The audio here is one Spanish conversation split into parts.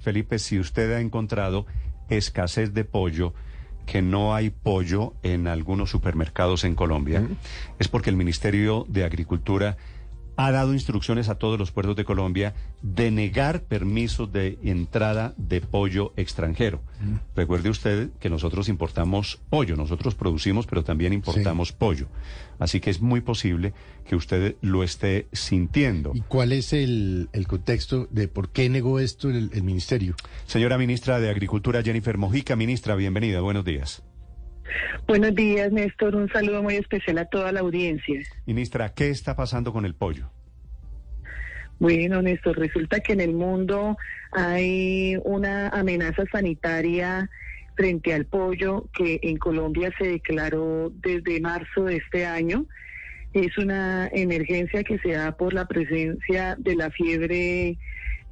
Felipe, si usted ha encontrado escasez de pollo, que no hay pollo en algunos supermercados en Colombia, es porque el Ministerio de Agricultura ha dado instrucciones a todos los puertos de Colombia de negar permisos de entrada de pollo extranjero. Recuerde usted que nosotros importamos pollo, nosotros producimos, pero también importamos pollo. Así que es muy posible que usted lo esté sintiendo. ¿Y cuál es el, el contexto de por qué negó esto el, el ministerio? Señora ministra de Agricultura, Jennifer Mojica, ministra, bienvenida, buenos días. Buenos días, Néstor. Un saludo muy especial a toda la audiencia. Ministra, ¿qué está pasando con el pollo? Bueno, Néstor, resulta que en el mundo hay una amenaza sanitaria frente al pollo que en Colombia se declaró desde marzo de este año. Es una emergencia que se da por la presencia de la fiebre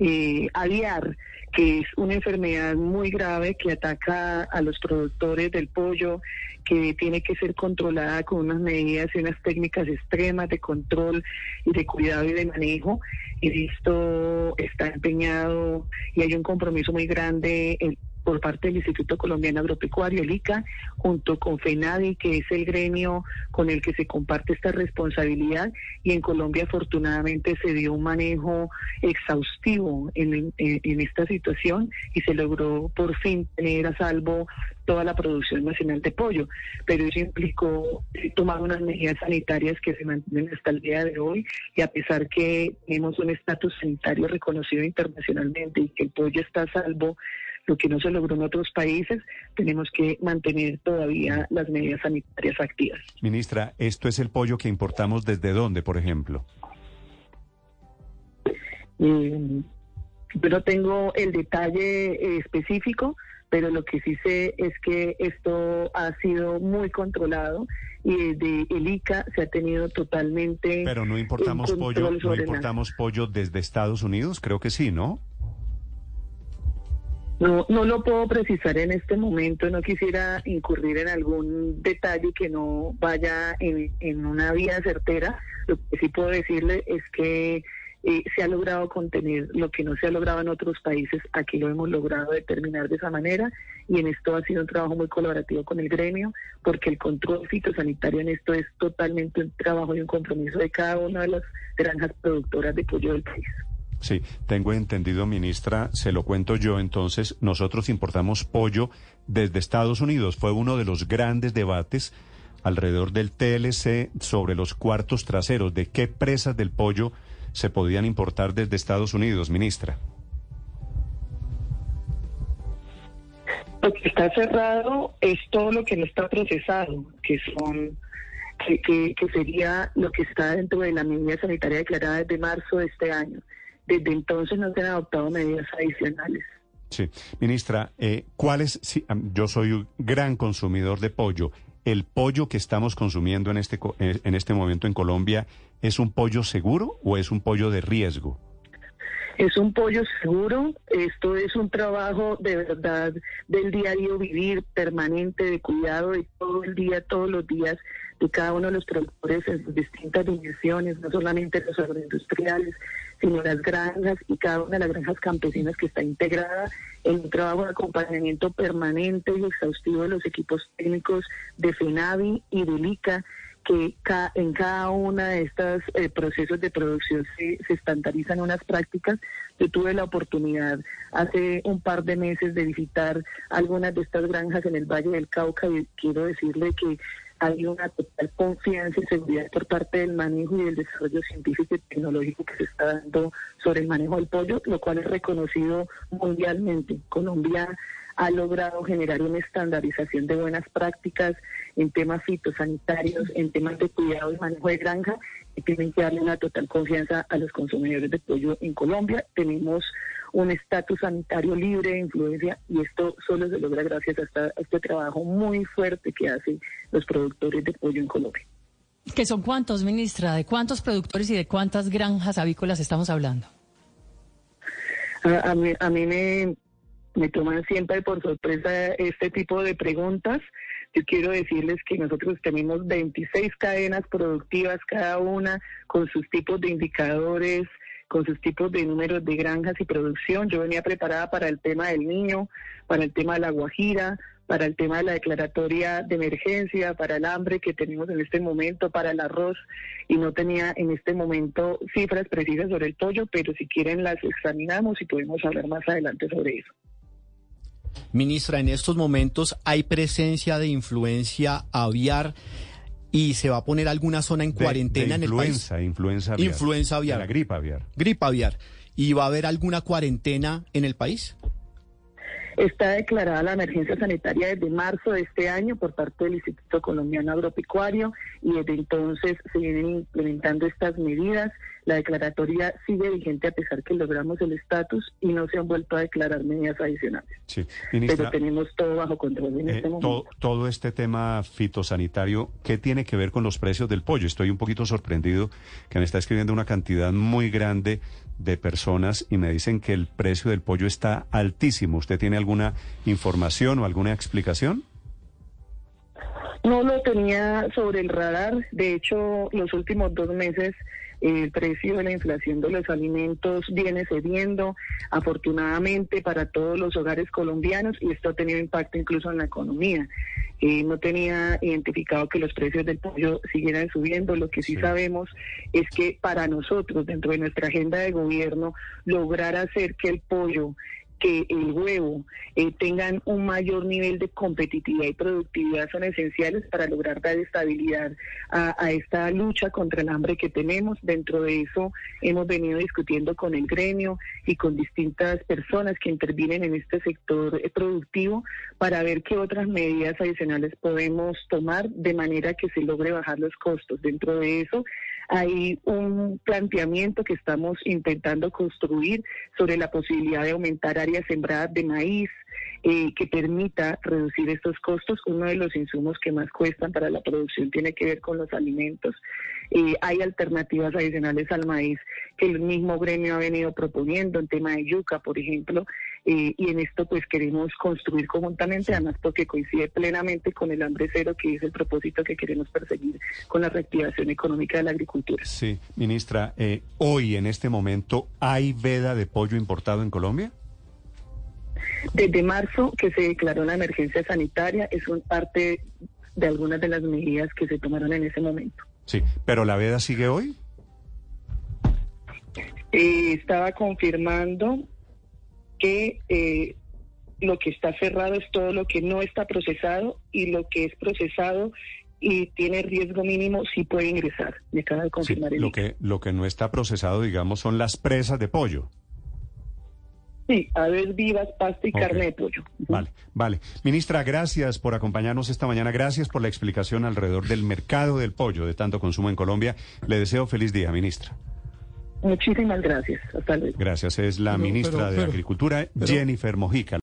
eh, aviar, que es una enfermedad muy grave que ataca a los productores del pollo, que tiene que ser controlada con unas medidas y unas técnicas extremas de control y de cuidado y de manejo. Y esto está empeñado y hay un compromiso muy grande por parte del Instituto Colombiano Agropecuario, el ICA, junto con FENADI, que es el gremio con el que se comparte esta responsabilidad. Y en Colombia, afortunadamente, se dio un manejo exhaustivo en, en esta situación y se logró por fin tener a salvo toda la producción nacional de pollo. Pero eso implicó tomar unas medidas sanitarias que se mantienen hasta el día de hoy y a pesar que tenemos un estatus sanitario reconocido internacionalmente y que el pollo está a salvo, lo que no se logró en otros países, tenemos que mantener todavía las medidas sanitarias activas. Ministra, ¿esto es el pollo que importamos desde dónde, por ejemplo? Eh, yo no tengo el detalle eh, específico, pero lo que sí sé es que esto ha sido muy controlado y desde el ICA se ha tenido totalmente. Pero no importamos pollo, no importamos pollo desde Estados Unidos, creo que sí, ¿no? No, no lo puedo precisar en este momento, no quisiera incurrir en algún detalle que no vaya en, en una vía certera. Lo que sí puedo decirle es que eh, se ha logrado contener lo que no se ha logrado en otros países, aquí lo hemos logrado determinar de esa manera y en esto ha sido un trabajo muy colaborativo con el gremio, porque el control fitosanitario en esto es totalmente un trabajo y un compromiso de cada una de las granjas productoras de pollo del país. Sí, tengo entendido, ministra, se lo cuento yo entonces, nosotros importamos pollo desde Estados Unidos, fue uno de los grandes debates alrededor del TLC sobre los cuartos traseros, de qué presas del pollo se podían importar desde Estados Unidos, ministra? Lo que está cerrado es todo lo que no está procesado, que son que, que, sería lo que está dentro de la medida sanitaria declarada desde marzo de este año. Desde entonces no se han adoptado medidas adicionales. Sí, ministra, eh, ¿cuál es? yo soy un gran consumidor de pollo el pollo que estamos consumiendo en este, en este momento en Colombia es un pollo seguro o es un pollo de riesgo? Es un pollo seguro, esto es un trabajo de verdad del diario vivir permanente, de cuidado de todo el día, todos los días, de cada uno de los productores en sus distintas dimensiones, no solamente los agroindustriales, sino las granjas y cada una de las granjas campesinas que está integrada en un trabajo de acompañamiento permanente y exhaustivo de los equipos técnicos de FENAVI y de LICA que en cada una de estos eh, procesos de producción se, se, estandarizan unas prácticas. Yo tuve la oportunidad hace un par de meses de visitar algunas de estas granjas en el Valle del Cauca y quiero decirle que hay una total confianza y seguridad por parte del manejo y del desarrollo científico y tecnológico que se está dando sobre el manejo del pollo, lo cual es reconocido mundialmente. Colombia ha logrado generar una estandarización de buenas prácticas en temas fitosanitarios, en temas de cuidado y manejo de granja, y tienen que darle una total confianza a los consumidores de pollo en Colombia. Tenemos un estatus sanitario libre de influencia y esto solo se logra gracias a, este trabajo muy fuerte que hacen los productores de pollo en Colombia. ¿Qué son cuántos, ministra? ¿De cuántos productores y de cuántas granjas avícolas estamos hablando? A, mí, a mí me, me toman siempre por sorpresa este tipo de preguntas. Yo quiero decirles que nosotros tenemos 26 cadenas productivas cada una con sus tipos de indicadores, con sus tipos de números de granjas y producción. Yo venía preparada para el tema del niño, para el tema de la guajira, para el tema de la declaratoria de emergencia, para el hambre que tenemos en este momento, para el arroz, y no tenía en este momento cifras precisas sobre el pollo, pero si quieren las examinamos y podemos hablar más adelante sobre eso. Ministra, en estos momentos hay presencia de influencia aviar y se va a poner alguna zona en cuarentena en el país. Influenza, aviar. Influenza aviar. la gripa aviar. Gripa aviar. ¿Y va a haber alguna cuarentena en el país? Está declarada la emergencia sanitaria desde marzo de este año por parte del Instituto Colombiano Agropecuario y desde entonces se vienen implementando estas medidas. La declaratoria sigue vigente a pesar que logramos el estatus y no se han vuelto a declarar medidas adicionales. Sí. Pero tenemos todo bajo control en eh, este momento. todo este tema fitosanitario, ¿qué tiene que ver con los precios del pollo? Estoy un poquito sorprendido que me está escribiendo una cantidad muy grande de personas y me dicen que el precio del pollo está altísimo. ¿Usted tiene alguna información o alguna explicación? No lo tenía sobre el radar. De hecho, los últimos dos meses el precio de la inflación de los alimentos viene cediendo, afortunadamente para todos los hogares colombianos, y esto ha tenido impacto incluso en la economía. Eh, no tenía identificado que los precios del pollo siguieran subiendo. Lo que sí, sabemos es que para nosotros, dentro de nuestra agenda de gobierno, lograr hacer que el pollo que el huevo eh, tengan un mayor nivel de competitividad y productividad son esenciales para lograr dar estabilidad a, a, esta lucha contra el hambre que tenemos. Dentro de eso hemos venido discutiendo con el gremio y con distintas personas que intervienen en este sector eh, productivo para ver qué otras medidas adicionales podemos tomar de manera que se logre bajar los costos. Dentro de eso hay un planteamiento que estamos intentando construir sobre la posibilidad de aumentar áreas sembradas de maíz, eh, que permita reducir estos costos. Uno de los insumos que más cuestan para la producción tiene que ver con los alimentos. Eh, hay alternativas adicionales al maíz que el mismo gremio ha venido proponiendo en tema de yuca, por ejemplo, eh, y en esto pues queremos construir conjuntamente, además porque coincide plenamente con el hambre cero, que es el propósito que queremos perseguir con la reactivación económica de la agricultura. Sí, ministra, hoy en este momento, ¿hay veda de pollo importado en Colombia? Desde marzo que se declaró la emergencia sanitaria, es un parte de algunas de las medidas que se tomaron en ese momento. Sí, pero la veda sigue hoy. Eh, estaba confirmando que eh, lo que está cerrado es todo lo que no está procesado y lo que es procesado y tiene riesgo mínimo sí puede ingresar. Me acaba de confirmar lo que lo que no está procesado, digamos, son las presas de pollo. Sí, aves vivas, pasta y carne de pollo. Vale, vale. Ministra, gracias por acompañarnos esta mañana. Gracias por la explicación alrededor del mercado del pollo de tanto consumo en Colombia. Le deseo feliz día, ministra. Muchísimas gracias. Hasta luego. Gracias. Es la ministra de Agricultura, Jennifer Mojica.